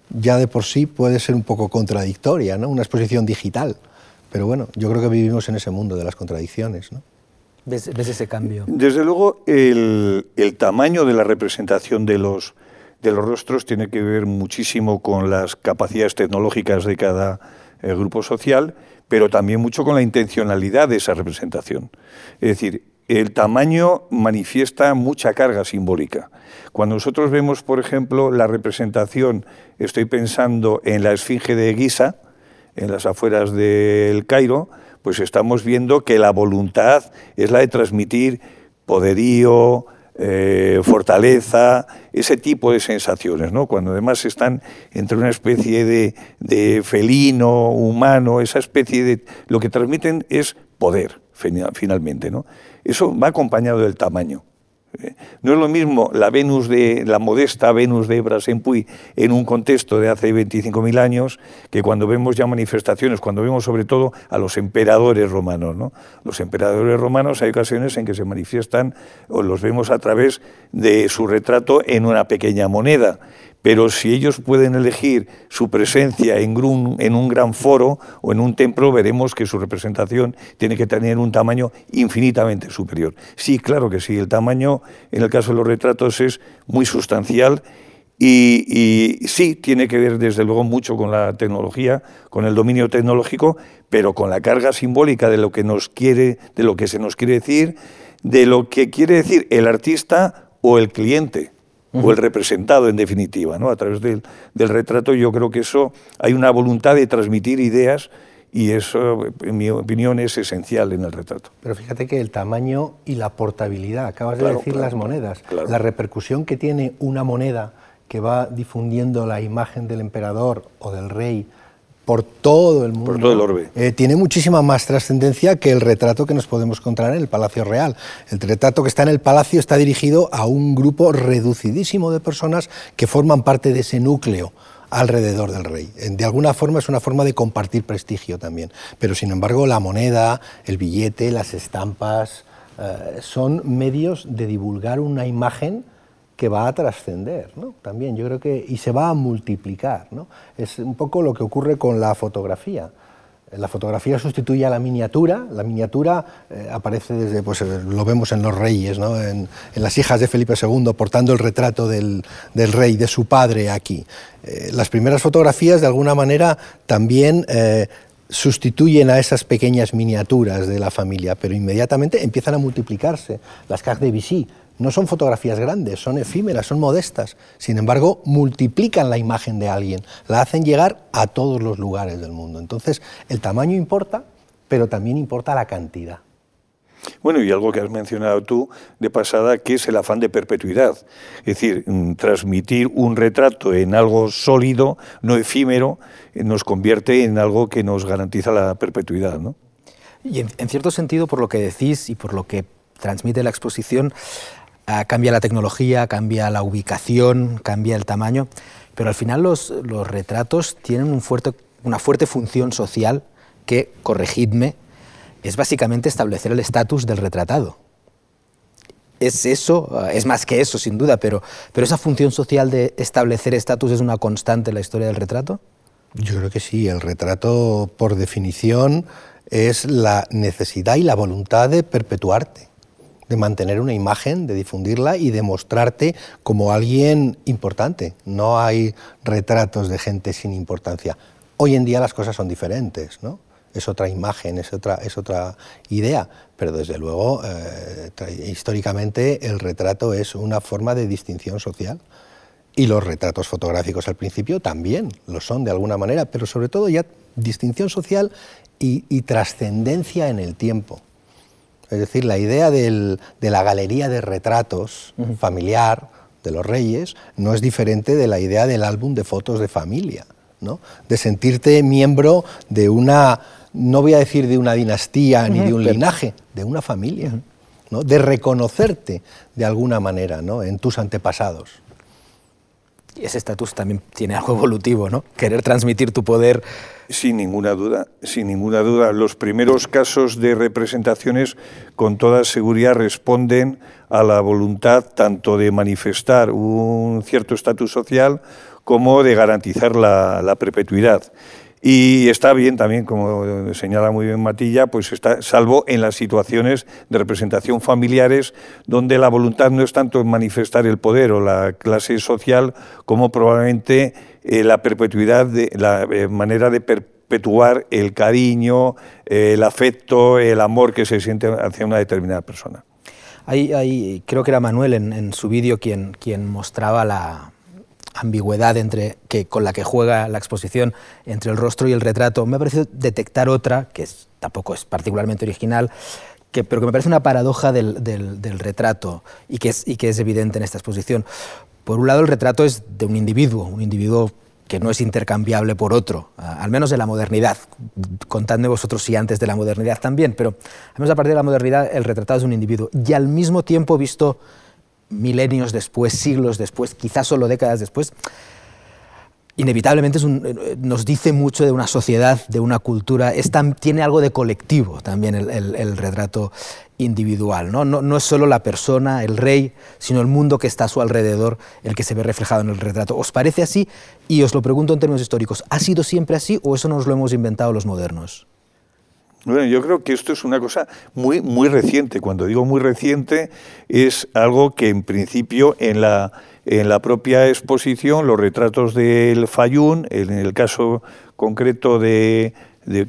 ya de por sí puede ser un poco contradictoria, ¿no? una exposición digital. Pero bueno, yo creo que vivimos en ese mundo de las contradicciones. ¿no? ¿Ves, ese cambio? Desde luego, el, tamaño de la representación de los, de los rostros tiene que ver muchísimo con las capacidades tecnológicas de cada eh, grupo social, pero también mucho con la intencionalidad de esa representación. Es decir, el tamaño manifiesta mucha carga simbólica. Cuando nosotros vemos, por ejemplo, la representación, estoy pensando en la Esfinge de Giza, en las afueras del Cairo, pues estamos viendo que la voluntad es la de transmitir poderío, eh, fortaleza, ese tipo de sensaciones, ¿no? Cuando además están entre una especie de, de, felino, humano, esa especie de... Lo que transmiten es poder, finalmente, ¿no? Eso va acompañado del tamaño. No es lo mismo la Venus de la modesta Venus de Ebras en Puy en un contexto de hace 25.000 años que cuando vemos ya manifestaciones, cuando vemos sobre todo a los emperadores romanos. ¿no? Los emperadores romanos hay ocasiones en que se manifiestan o los vemos a través de su retrato en una pequeña moneda pero si ellos pueden elegir su presencia en un, en un, gran foro o en un templo, veremos que su representación tiene que tener un tamaño infinitamente superior. Sí, claro que sí, el tamaño en el caso de los retratos es muy sustancial y, sí, tiene que ver desde luego mucho con la tecnología, con el dominio tecnológico, pero con la carga simbólica de lo que nos quiere, de lo que se nos quiere decir, de lo que quiere decir el artista o el cliente o el representado en definitiva, ¿no? A través del, retrato yo creo que eso hay una voluntad de transmitir ideas y eso, en mi opinión, es esencial en el retrato. Pero fíjate que el tamaño y la portabilidad, acabas de decir las monedas, la repercusión que tiene una moneda que va difundiendo la imagen del emperador o del rey por todo el mundo. Por todo el orbe. Eh, tiene muchísima más trascendencia que el retrato que nos podemos encontrar en el Palacio Real. El retrato que está en el Palacio está dirigido a un grupo reducidísimo de personas que forman parte de ese núcleo alrededor del rey. De alguna forma es una forma de compartir prestigio también. Pero sin embargo la moneda, el billete, las estampas, eh, son medios de divulgar una imagen que va a trascender, ¿no? También yo creo que y se va a multiplicar. Es un poco lo que ocurre con la fotografía. La fotografía sustituye a la miniatura, la miniatura eh, aparece desde, pues eh, lo vemos en los reyes, en, las hijas de Felipe II, portando el retrato del, del rey, de su padre aquí. Eh, las primeras fotografías, de alguna manera, también sustituyen a esas pequeñas miniaturas de la familia, pero inmediatamente empiezan a multiplicarse. Las cartes de Vichy, no son fotografías grandes, son efímeras, son modestas. Sin embargo, multiplican la imagen de alguien, la hacen llegar a todos los lugares del mundo. Entonces, el tamaño importa, pero también importa la cantidad. Bueno, y algo que has mencionado tú de pasada, que es el afán de perpetuidad. Es decir, mm, transmitir un retrato en algo sólido, no efímero, eh, nos convierte en algo que nos garantiza la perpetuidad. ¿no? Y en cierto sentido, por lo que decís y por lo que transmite la exposición, cambia la tecnología, cambia la ubicación, cambia el tamaño, pero al final los, retratos tienen una fuerte función social que, corregidme, es básicamente establecer el estatus del retratado. Es eso, ah, es más que eso, sin duda, pero esa función social de establecer estatus es una constante en la historia del retrato. Yo creo que sí, el retrato, por definición, es la necesidad y la voluntad de perpetuarte de mantener una imagen, de difundirla y de mostrarte como alguien importante. No hay retratos de gente sin importancia. Hoy en día las cosas son diferentes, ¿no? Es otra imagen, es otra, es otra idea, pero desde luego, eh, históricamente, el retrato es una forma de distinción social Y los retratos fotográficos al principio también lo son de alguna manera, pero sobre todo ya distinción social y, trascendencia en el tiempo. Es decir, la idea de la galería de retratos familiar de los reyes no es diferente de la idea del álbum de fotos de familia, ¿no? de sentirte miembro de una, no voy a decir de una dinastía ni de un linaje, de una familia, ¿no? de reconocerte de alguna manera ¿no? en tus antepasados. Y ese estatus también tiene algo evolutivo, ¿no? Querer transmitir tu poder sin ninguna duda, sin ninguna duda. Los primeros casos de representaciones con toda seguridad responden a la voluntad tanto de manifestar un cierto estatus social como de garantizar la, perpetuidad. Y está bien también, como señala muy bien Matilla, pues está salvo en las situaciones de representación familiares donde la voluntad no es tanto manifestar el poder o la clase social como probablemente eh, la perpetuidad, de, la eh, manera de perpetuar el cariño, eh, el afecto, el amor que se siente hacia una determinada persona. Hay, creo que era Manuel en, su vídeo quien, quien mostraba la ambigüedad entre, que, con la que juega la exposición entre el rostro y el retrato. Me ha parecido detectar otra, que tampoco es particularmente original, que, pero que me parece una paradoja del, del, retrato y que, es, y que es evidente en esta exposición. Por un lado, el retrato es de un individuo, un individuo que no es intercambiable por otro, al menos en la modernidad. Contadme vosotros si antes de la modernidad también, pero al menos a partir de la modernidad el retratado es un individuo. Y al mismo tiempo, visto milenios después, siglos después, quizás solo décadas después, inevitablemente eh, nos dice mucho de una sociedad, de una cultura, tiene algo de colectivo también el, retrato individual. ¿no? ¿no? No, es solo la persona, el rey, sino el mundo que está a su alrededor el que se ve reflejado en el retrato. ¿Os parece así? Y os lo pregunto en términos históricos, ¿ha sido siempre así o eso nos lo hemos inventado los modernos? Bueno, yo creo que esto es una cosa muy, muy reciente. Cuando digo muy reciente, es algo que en principio en la en la propia exposición los retratos del Fayún, en el caso concreto de,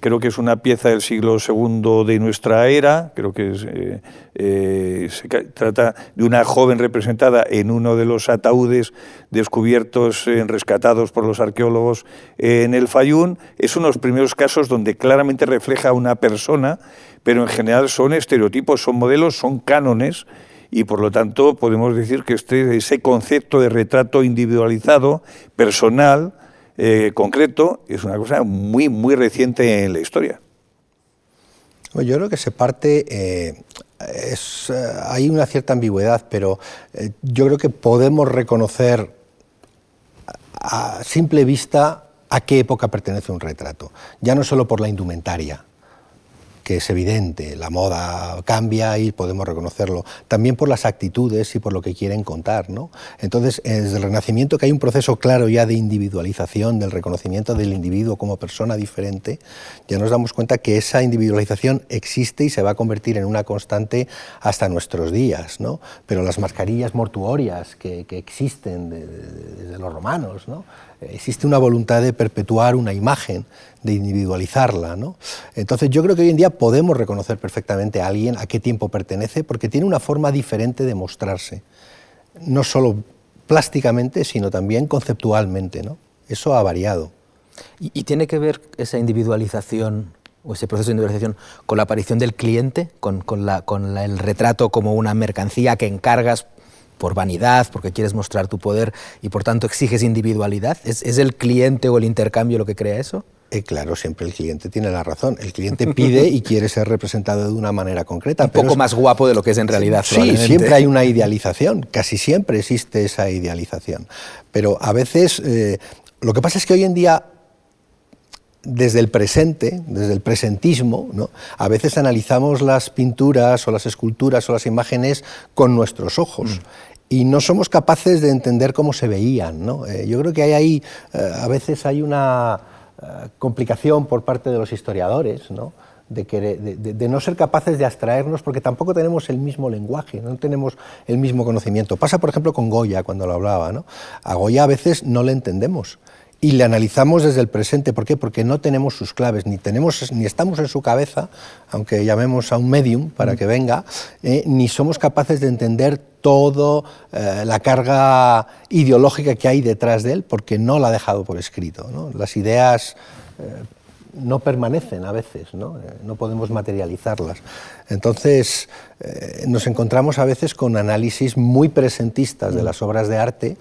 creo que es una pieza del siglo II de nuestra era, creo que eh, eh, se trata de una joven representada en uno de los ataúdes descubiertos, eh, rescatados por los arqueólogos en el Fayún, es uno de los primeros casos donde claramente refleja a una persona, pero en general son estereotipos, son modelos, son cánones, y por lo tanto podemos decir que este, ese concepto de retrato individualizado, personal, eh, concreto, es una cosa muy, muy reciente en la historia. Yo creo que se parte, eh, es, eh, hay una cierta ambigüedad, pero yo creo que podemos reconocer a simple vista a qué época pertenece un retrato, ya no solo por la indumentaria, que es evidente, la moda cambia y podemos reconocerlo, también por las actitudes y por lo que quieren contar. ¿no? Entonces, desde el Renacimiento que hay un proceso claro ya de individualización, del reconocimiento del individuo como persona diferente, ya nos damos cuenta que esa individualización existe y se va a convertir en una constante hasta nuestros días. ¿no? Pero las mascarillas mortuorias que, existen desde los romanos, ¿no? Existe una voluntad de perpetuar una imagen, de individualizarla. ¿no? Entonces yo creo que hoy en día podemos reconocer perfectamente a alguien a qué tiempo pertenece porque tiene una forma diferente de mostrarse, no solo plásticamente, sino también conceptualmente. ¿no? Eso ha variado. ¿Y, tiene que ver esa individualización o ese proceso de individualización con la aparición del cliente, con el retrato como una mercancía que encargas por vanidad, porque quieres mostrar tu poder y por tanto exiges individualidad? ¿Es, el cliente o el intercambio lo que crea eso? Eh, claro, siempre el cliente tiene la razón. El cliente pide y quiere ser representado de una manera concreta. Un poco más guapo de lo que es en realidad. Sí, siempre hay una idealización, casi siempre existe esa idealización. Pero a veces, eh, lo que pasa es que hoy en día desde el presente, desde el presentismo, ¿no? a veces analizamos las pinturas o las esculturas o las imágenes con nuestros ojos. Mm. Y no somos capaces de entender cómo se veían. ¿no? Eh, yo creo que hay ahí, eh, a veces hay una eh, complicación por parte de los historiadores, ¿no? De, de, no ser capaces de abstraernos porque tampoco tenemos el mismo lenguaje, no tenemos el mismo conocimiento. Pasa, por ejemplo, con Goya, cuando lo hablaba. ¿no? A Goya a veces no le entendemos y le analizamos desde el presente. ¿Por qué? Porque no tenemos sus claves, ni, tenemos, ni estamos en su cabeza, aunque llamemos a un medium para mm. que venga, eh, ni somos capaces de entender todo eh, la carga ideológica que hay detrás de él, porque no la ha dejado por escrito. Las ideas eh, no permanecen a veces, no, no podemos materializarlas. Entonces, nos encontramos a veces con análisis muy presentistas de mm. las obras de arte,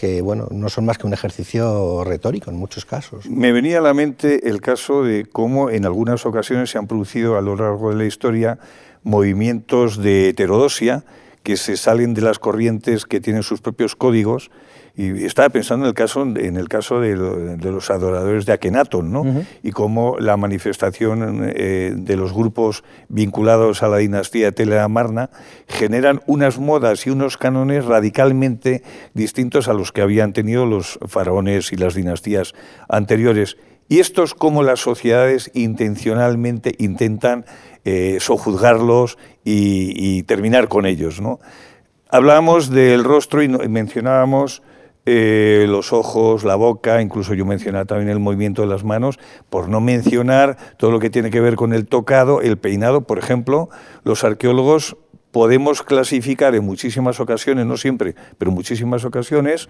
que bueno, no son más que un ejercicio retórico en muchos casos. Me venía a la mente el caso de cómo en algunas ocasiones se han producido a lo largo de la historia movimientos de heterodosia que se salen de las corrientes que tienen sus propios códigos y estaba pensando en el caso, en el caso de, los adoradores de Akenatón, ¿no? Y cómo la manifestación eh, de los grupos vinculados a la dinastía Teleamarna generan unas modas y unos cánones radicalmente distintos a los que habían tenido los faraones y las dinastías anteriores. Y estos como las sociedades intencionalmente intentan eh, sojuzgarlos y, terminar con ellos, ¿no? Hablábamos del rostro y mencionábamos eh, los ojos, la boca, incluso yo mencionaba también el movimiento de las manos, por no mencionar todo lo que tiene que ver con el tocado, el peinado, por ejemplo, los arqueólogos podemos clasificar en muchísimas ocasiones, no siempre, pero en muchísimas ocasiones,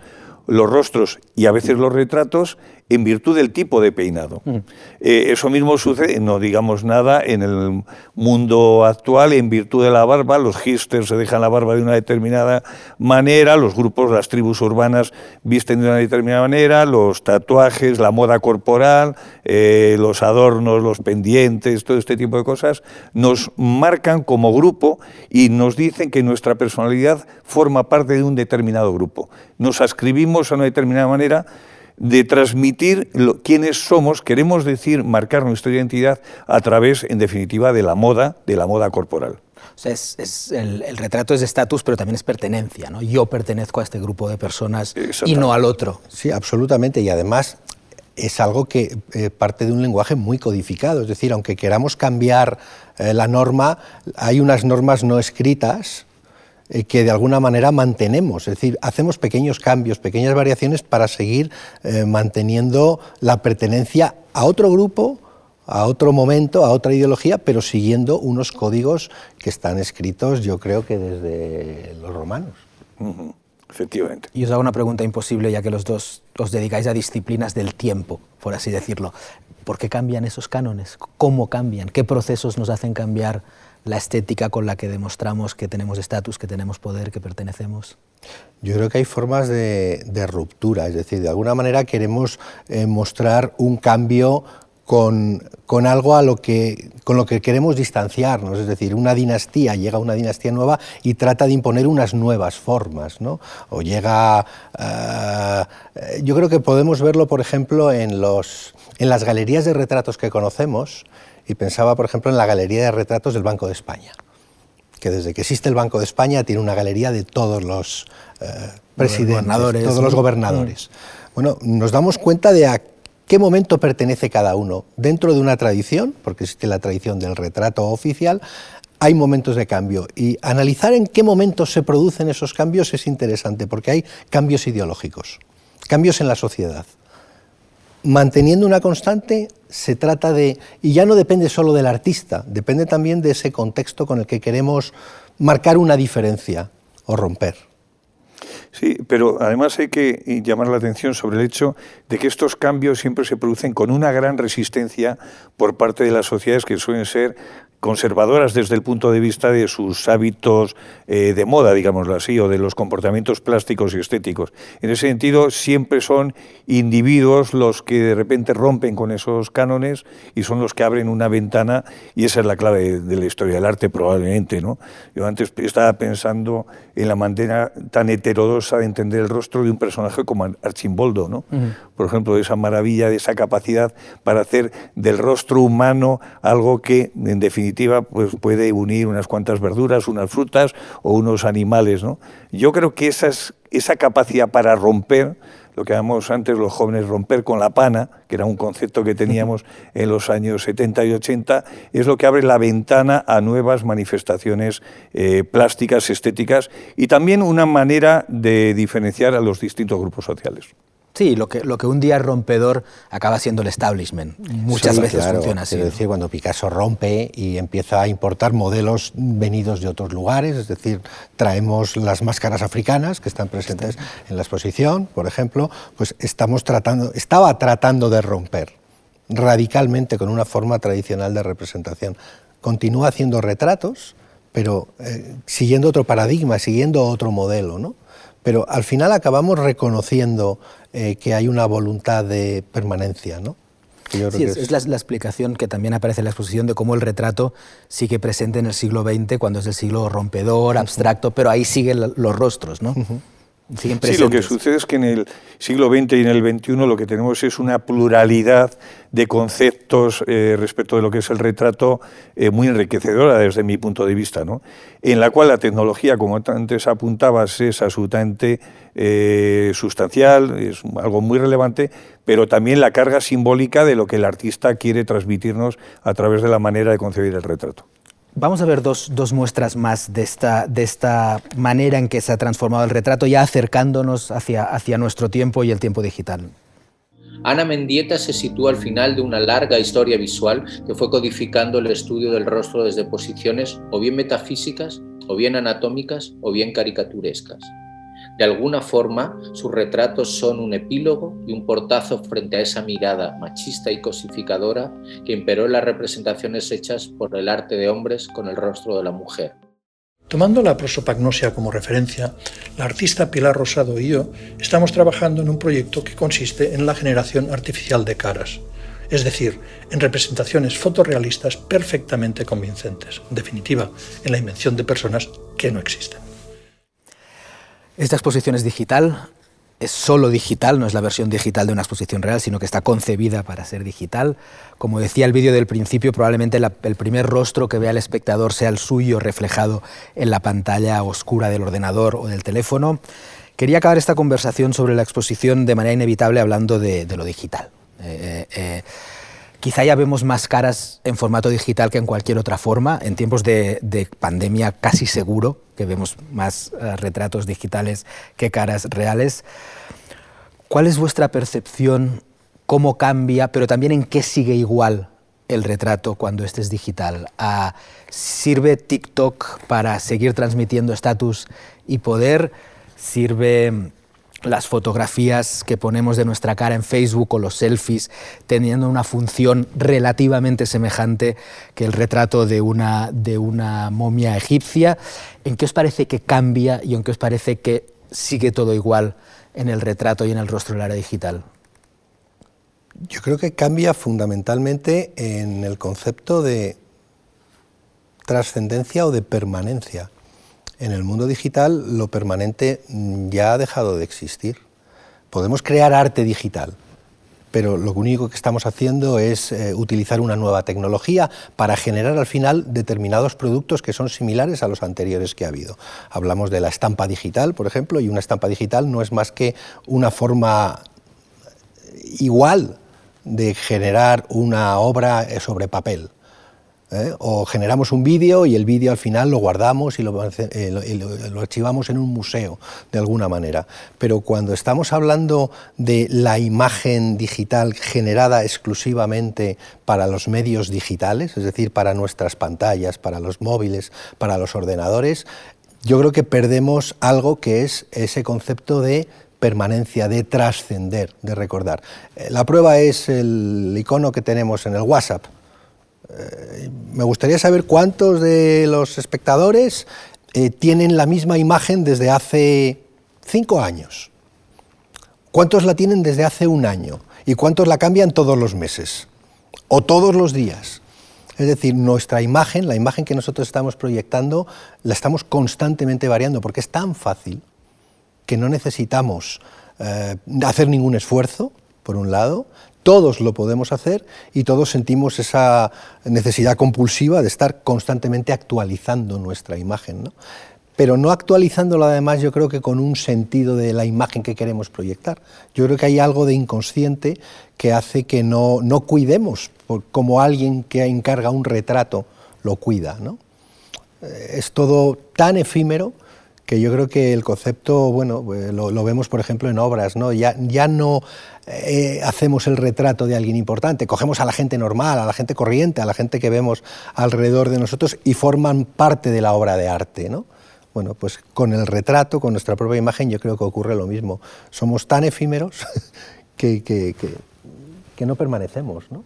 los rostros y a veces los retratos en virtud del tipo de peinado. Mm. Eh, eso mismo sucede, no digamos nada, en el mundo actual, en virtud de la barba, los hipsters se dejan la barba de una determinada manera, los grupos, las tribus urbanas visten de una determinada manera, los tatuajes, la moda corporal, eh, los adornos, los pendientes, todo este tipo de cosas, nos marcan como grupo y nos dicen que nuestra personalidad forma parte de un determinado grupo. Nos ascribimos a una determinada manera de transmitir quiénes somos, queremos decir, marcar nuestra identidad a través, en definitiva, de la moda, de la moda corporal. O sea, es, el, retrato es de estatus, pero también es pertenencia, ¿no? Yo pertenezco a este grupo de personas y no al otro. Sí, absolutamente, y además es algo que eh, parte de un lenguaje muy codificado, es decir, aunque queramos cambiar eh, la norma, hay unas normas no escritas eh, que de alguna manera mantenemos, es decir, hacemos pequeños cambios, pequeñas variaciones para seguir eh, manteniendo la pertenencia a otro grupo, a otro momento, a otra ideología, pero siguiendo unos códigos que están escritos, yo creo que desde los romanos. Efectivamente. Y os hago una pregunta imposible, ya que los dos os dedicáis a disciplinas del tiempo, por así decirlo. ¿Por qué cambian esos cánones? ¿Cómo cambian? ¿Qué procesos nos hacen cambiar la estética con la que demostramos que tenemos estatus, que tenemos poder, que pertenecemos? Yo creo que hay formas de, ruptura, es decir, de alguna manera queremos eh, mostrar un cambio con, algo a lo que, con lo que queremos distanciarnos, es decir, una dinastía, llega una dinastía nueva y trata de imponer unas nuevas formas, ¿no? O llega... Eh, yo creo que podemos verlo, por ejemplo, en, los, en las galerías de retratos que conocemos, y pensaba, por ejemplo, en la galería de retratos del Banco de España, que desde que existe el Banco de España tiene una galería de todos los eh, presidentes, todos los gobernadores. Bueno, nos damos cuenta de a qué momento pertenece cada uno. Dentro de una tradición, porque existe la tradición del retrato oficial, hay momentos de cambio. Y analizar en qué momentos se producen esos cambios es interesante porque hay cambios ideológicos, cambios en la sociedad manteniendo una constante, se trata de, y ya no depende solo del artista, depende también de ese contexto con el que queremos marcar una diferencia o romper. Sí, pero además hay que llamar la atención sobre el hecho de que estos cambios siempre se producen con una gran resistencia por parte de las sociedades que suelen ser conservadoras desde el punto de vista de sus hábitos eh, de moda, digámoslo así, o de los comportamientos plásticos y estéticos. En ese sentido, siempre son individuos los que de repente rompen con esos cánones y son los que abren una ventana, y esa es la clave de, la historia del arte probablemente. ¿no? Yo antes estaba pensando en la manera tan heterodosa de entender el rostro de un personaje como Archimboldo, ¿no? por ejemplo, de esa maravilla, de esa capacidad para hacer del rostro humano algo que, en definitiva, pues puede unir unas cuantas verduras, unas frutas o unos animales. ¿no? Yo creo que esa capacidad para romper, lo que llamamos antes los jóvenes romper con la pana, que era un concepto que teníamos (laughs) en los años 70 y 80, es lo que abre la ventana a nuevas manifestaciones eh, plásticas, estéticas y también una manera de diferenciar a los distintos grupos sociales. Sí, lo que, lo que un día es rompedor acaba siendo el establishment. Muchas veces funciona así. Es decir, cuando Picasso rompe y empieza a importar modelos venidos de otros lugares, es decir, traemos las máscaras africanas que están presentes en la exposición, por ejemplo, pues estamos tratando, estaba tratando de romper radicalmente con una forma tradicional de representación. Continúa haciendo retratos, pero eh, siguiendo otro paradigma, siguiendo otro modelo, ¿no? Pero al final acabamos reconociendo eh, que hay una voluntad de permanencia, ¿no? sí, es, la, explicación que también aparece en la exposición de cómo el retrato sigue presente en el siglo XX, cuando es el siglo rompedor, abstracto, pero ahí siguen los rostros, ¿no? Sí, lo que sucede es que en el siglo XX y en el XXI lo que tenemos es una pluralidad de conceptos eh, respecto de lo que es el retrato eh, muy enriquecedora desde mi punto de vista, ¿no? en la cual la tecnología, como antes apuntabas, es absolutamente eh, sustancial, es algo muy relevante, pero también la carga simbólica de lo que el artista quiere transmitirnos a través de la manera de concebir el retrato. Vamos a ver dos, muestras más de esta, de esta, manera en que se ha transformado el retrato, ya acercándonos hacia, hacia nuestro tiempo y el tiempo digital. Ana Mendieta se sitúa al final de una larga historia visual que fue codificando el estudio del rostro desde posiciones o bien metafísicas, o bien anatómicas, o bien caricaturescas. De alguna forma, sus retratos son un epílogo y un portazo frente a esa mirada machista y cosificadora que imperó en las representaciones hechas por el arte de hombres con el rostro de la mujer. Tomando la prosopagnosia como referencia, la artista Pilar Rosado y yo estamos trabajando en un proyecto que consiste en la generación artificial de caras, es decir, en representaciones fotorrealistas perfectamente convincentes, en definitiva, en la invención de personas que no existen. Esta exposición es digital, es solo digital, no es la versión digital de una exposición real, sino que está concebida para ser digital. Como decía el vídeo del principio, probablemente el primer rostro que vea el espectador sea el suyo reflejado en la pantalla oscura del ordenador o del teléfono. Quería acabar esta conversación sobre la exposición de manera inevitable hablando de, lo digital. Eh, eh, eh, Quizá ya vemos más caras en formato digital que en cualquier otra forma. En tiempos de, pandemia casi seguro que vemos más eh, retratos digitales que caras reales. ¿Cuál es vuestra percepción? ¿Cómo cambia? Pero también en qué sigue igual el retrato cuando este es digital. Ah, ¿Sirve TikTok para seguir transmitiendo estatus y poder? ¿Sirve las fotografías que ponemos de nuestra cara en Facebook o los selfies teniendo una función relativamente semejante que el retrato de una, de una momia egipcia. ¿En qué os parece que cambia y en qué os parece que sigue todo igual en el retrato y en el rostro de la era digital? Yo creo que cambia fundamentalmente en el concepto de trascendencia o de permanencia. En el mundo digital lo permanente ya ha dejado de existir. Podemos crear arte digital, pero lo único que estamos haciendo es eh, utilizar una nueva tecnología para generar al final determinados productos que son similares a los anteriores que ha habido. Hablamos de la estampa digital, por ejemplo, y una estampa digital no es más que una forma igual de generar una obra eh, sobre papel. ¿Eh? o generamos un vídeo y el vídeo al final lo guardamos y eh, lo, archivamos en un museo de alguna manera. Pero cuando estamos hablando de la imagen digital generada exclusivamente para los medios digitales, es decir, para nuestras pantallas, para los móviles, para los ordenadores, yo creo que perdemos algo que es ese concepto de permanencia, de trascender, de recordar. Eh, la prueba es el icono que tenemos en el WhatsApp eh, me gustaría saber cuántos de los espectadores eh, tienen la misma imagen desde hace cinco años. ¿Cuántos la tienen desde hace un año? ¿Y cuántos la cambian todos los meses? ¿O todos los días? Es decir, nuestra imagen, la imagen que nosotros estamos proyectando, la estamos constantemente variando porque es tan fácil que no necesitamos eh, hacer ningún esfuerzo, por un lado, todos lo podemos hacer y todos sentimos esa necesidad compulsiva de estar constantemente actualizando nuestra imagen. ¿no? Pero no actualizándola además yo creo que con un sentido de la imagen que queremos proyectar. Yo creo que hay algo de inconsciente que hace que no, no cuidemos como alguien que encarga un retrato lo cuida. ¿no? Eh, es todo tan efímero que yo creo que el concepto, bueno, eh, lo, vemos por ejemplo en obras, ¿no? Ya, ya no eh, hacemos el retrato de alguien importante, cogemos a la gente normal, a la gente corriente, a la gente que vemos alrededor de nosotros y forman parte de la obra de arte, ¿no? Bueno, pues con el retrato, con nuestra propia imagen, yo creo que ocurre lo mismo. Somos tan efímeros (laughs) que, que, que no permanecemos, ¿no?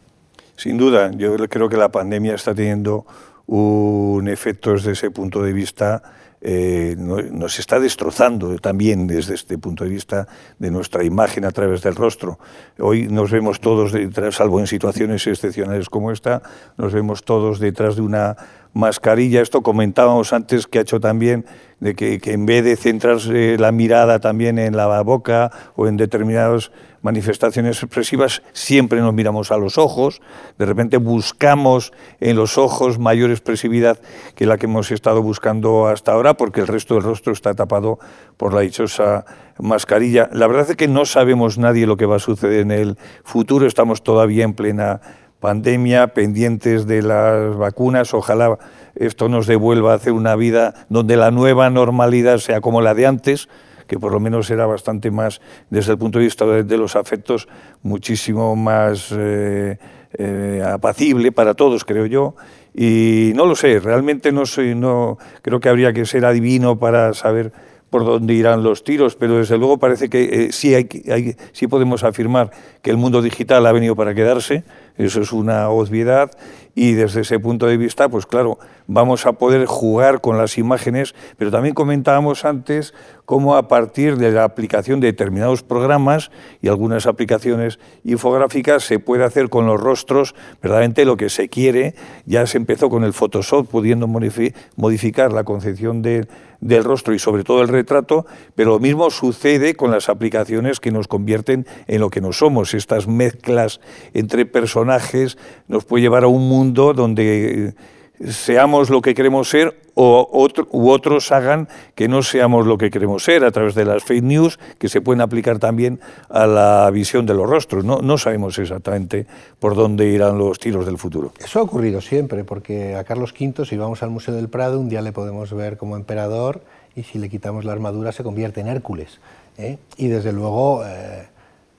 Sin duda, yo creo que la pandemia está teniendo un efecto desde ese punto de vista eh, nos está destrozando también desde este punto de vista de nuestra imagen a través del rostro. Hoy nos vemos todos detrás, salvo en situaciones excepcionales como esta, nos vemos todos detrás de una mascarilla. Esto comentábamos antes que ha hecho también de que, que en vez de centrarse la mirada también en la boca o en determinados manifestaciones expresivas, siempre nos miramos a los ojos, de repente buscamos en los ojos mayor expresividad que la que hemos estado buscando hasta ahora, porque el resto del rostro está tapado por la dichosa mascarilla. La verdad es que no sabemos nadie lo que va a suceder en el futuro, estamos todavía en plena pandemia, pendientes de las vacunas, ojalá esto nos devuelva a hacer una vida donde la nueva normalidad sea como la de antes, que por lo menos era bastante más, desde el punto de vista de, los afectos, muchísimo más eh, eh, apacible para todos, creo yo. Y no lo sé, realmente no soy, no creo que habría que ser adivino para saber por dónde irán los tiros, pero desde luego parece que eh, sí, hay, sí podemos afirmar que el mundo digital ha venido para quedarse, eso es una obviedad, y desde ese punto de vista, pues claro, vamos a poder jugar con las imágenes, pero también comentábamos antes cómo a partir de la aplicación de determinados programas y algunas aplicaciones infográficas se puede hacer con los rostros verdaderamente lo que se quiere. Ya se empezó con el Photoshop pudiendo modificar la concepción del rostro y sobre todo el retrato, pero lo mismo sucede con las aplicaciones que nos convierten en lo que no somos. Estas mezclas entre personajes nos puede llevar a un mundo donde seamos lo que queremos ser o u otros hagan que no seamos lo que queremos ser a través de las fake news que se pueden aplicar también a la visión de los rostros. No, sabemos exactamente por dónde irán los tiros del futuro. Eso ha ocurrido siempre, porque a Carlos V, si vamos al Museo del Prado, un día le podemos ver como emperador y si le quitamos la armadura se convierte en Hércules. ¿eh? Y desde luego, eh,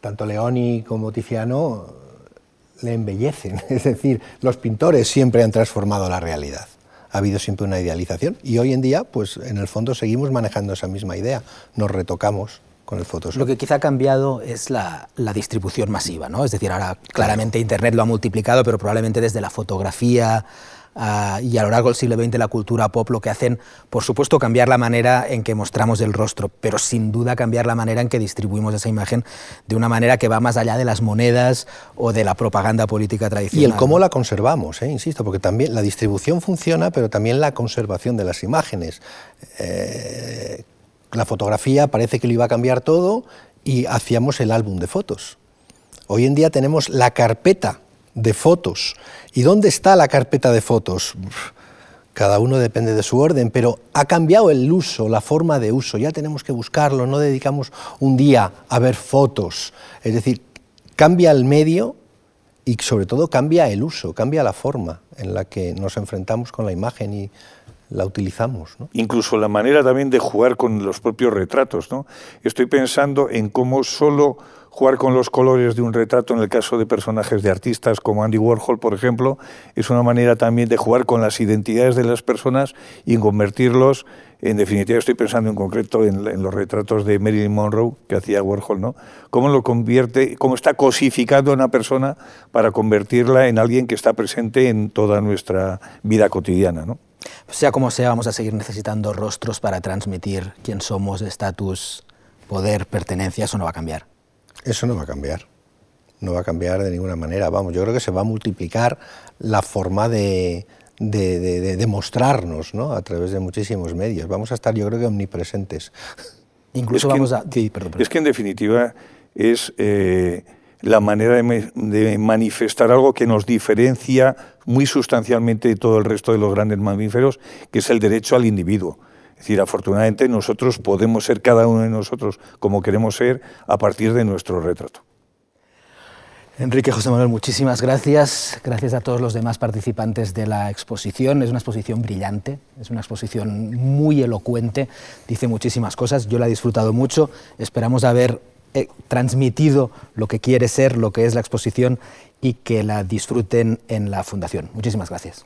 tanto Leoni como Tiziano le embellecen. (laughs) Es decir, los pintores siempre han transformado la realidad. Ha habido siempre una idealización y hoy en día, pues en el fondo seguimos manejando esa misma idea. Nos retocamos con el Photoshop. Lo que quizá ha cambiado es la, distribución masiva, ¿no? Es decir, ahora claramente Internet lo ha multiplicado, pero probablemente desde la fotografía Ah, y a lo largo del siglo XX la cultura pop lo que hacen, por supuesto, cambiar la manera en que mostramos el rostro, pero sin duda cambiar la manera en que distribuimos esa imagen de una manera que va más allá de las monedas o de la propaganda política tradicional. Y el cómo la conservamos, ¿eh? insisto, porque también la distribución funciona, pero también la conservación de las imágenes. Eh, la fotografía parece que lo iba a cambiar todo y hacíamos el álbum de fotos. Hoy en día tenemos la carpeta de fotos. ¿Y dónde está la carpeta de fotos? Cada uno depende de su orden, pero ha cambiado el uso, la forma de uso. Ya tenemos que buscarlo, no dedicamos un día a ver fotos. Es decir, cambia el medio y sobre todo cambia el uso, cambia la forma en la que nos enfrentamos con la imagen y la utilizamos. Incluso la manera también de jugar con los propios retratos. ¿no? Estoy pensando en cómo solo jugar con los colores de un retrato, en el caso de personajes de artistas como Andy Warhol, por ejemplo, es una manera también de jugar con las identidades de las personas y convertirlos, en definitiva estoy pensando en concreto en, los retratos de Marilyn Monroe que hacía Warhol, ¿no? Cómo lo convierte, cómo está cosificando una persona para convertirla en alguien que está presente en toda nuestra vida cotidiana, ¿no? Sea como sea, vamos a seguir necesitando rostros para transmitir quién somos, estatus, poder, pertenencia, eso no va a cambiar. Eso no va a cambiar. No va a cambiar de ninguna manera. Vamos, yo creo que se va a multiplicar la forma de, de, mostrarnos ¿no? a través de muchísimos medios. Vamos a estar, yo creo que omnipresentes. (laughs) Incluso vamos a. Es que en definitiva es eh, la manera de, manifestar algo que nos diferencia muy sustancialmente de todo el resto de los grandes mamíferos, que es el derecho al individuo. Es decir, afortunadamente nosotros podemos ser cada uno de nosotros como queremos ser a partir de nuestro retrato. Enrique José Manuel, muchísimas gracias. Gracias a todos los demás participantes de la exposición. Es una exposición brillante, es una exposición muy elocuente, dice muchísimas cosas. Yo la he disfrutado mucho. Esperamos haber eh, transmitido lo que quiere ser, lo que es la exposición y que la disfruten en la Fundación. Muchísimas gracias.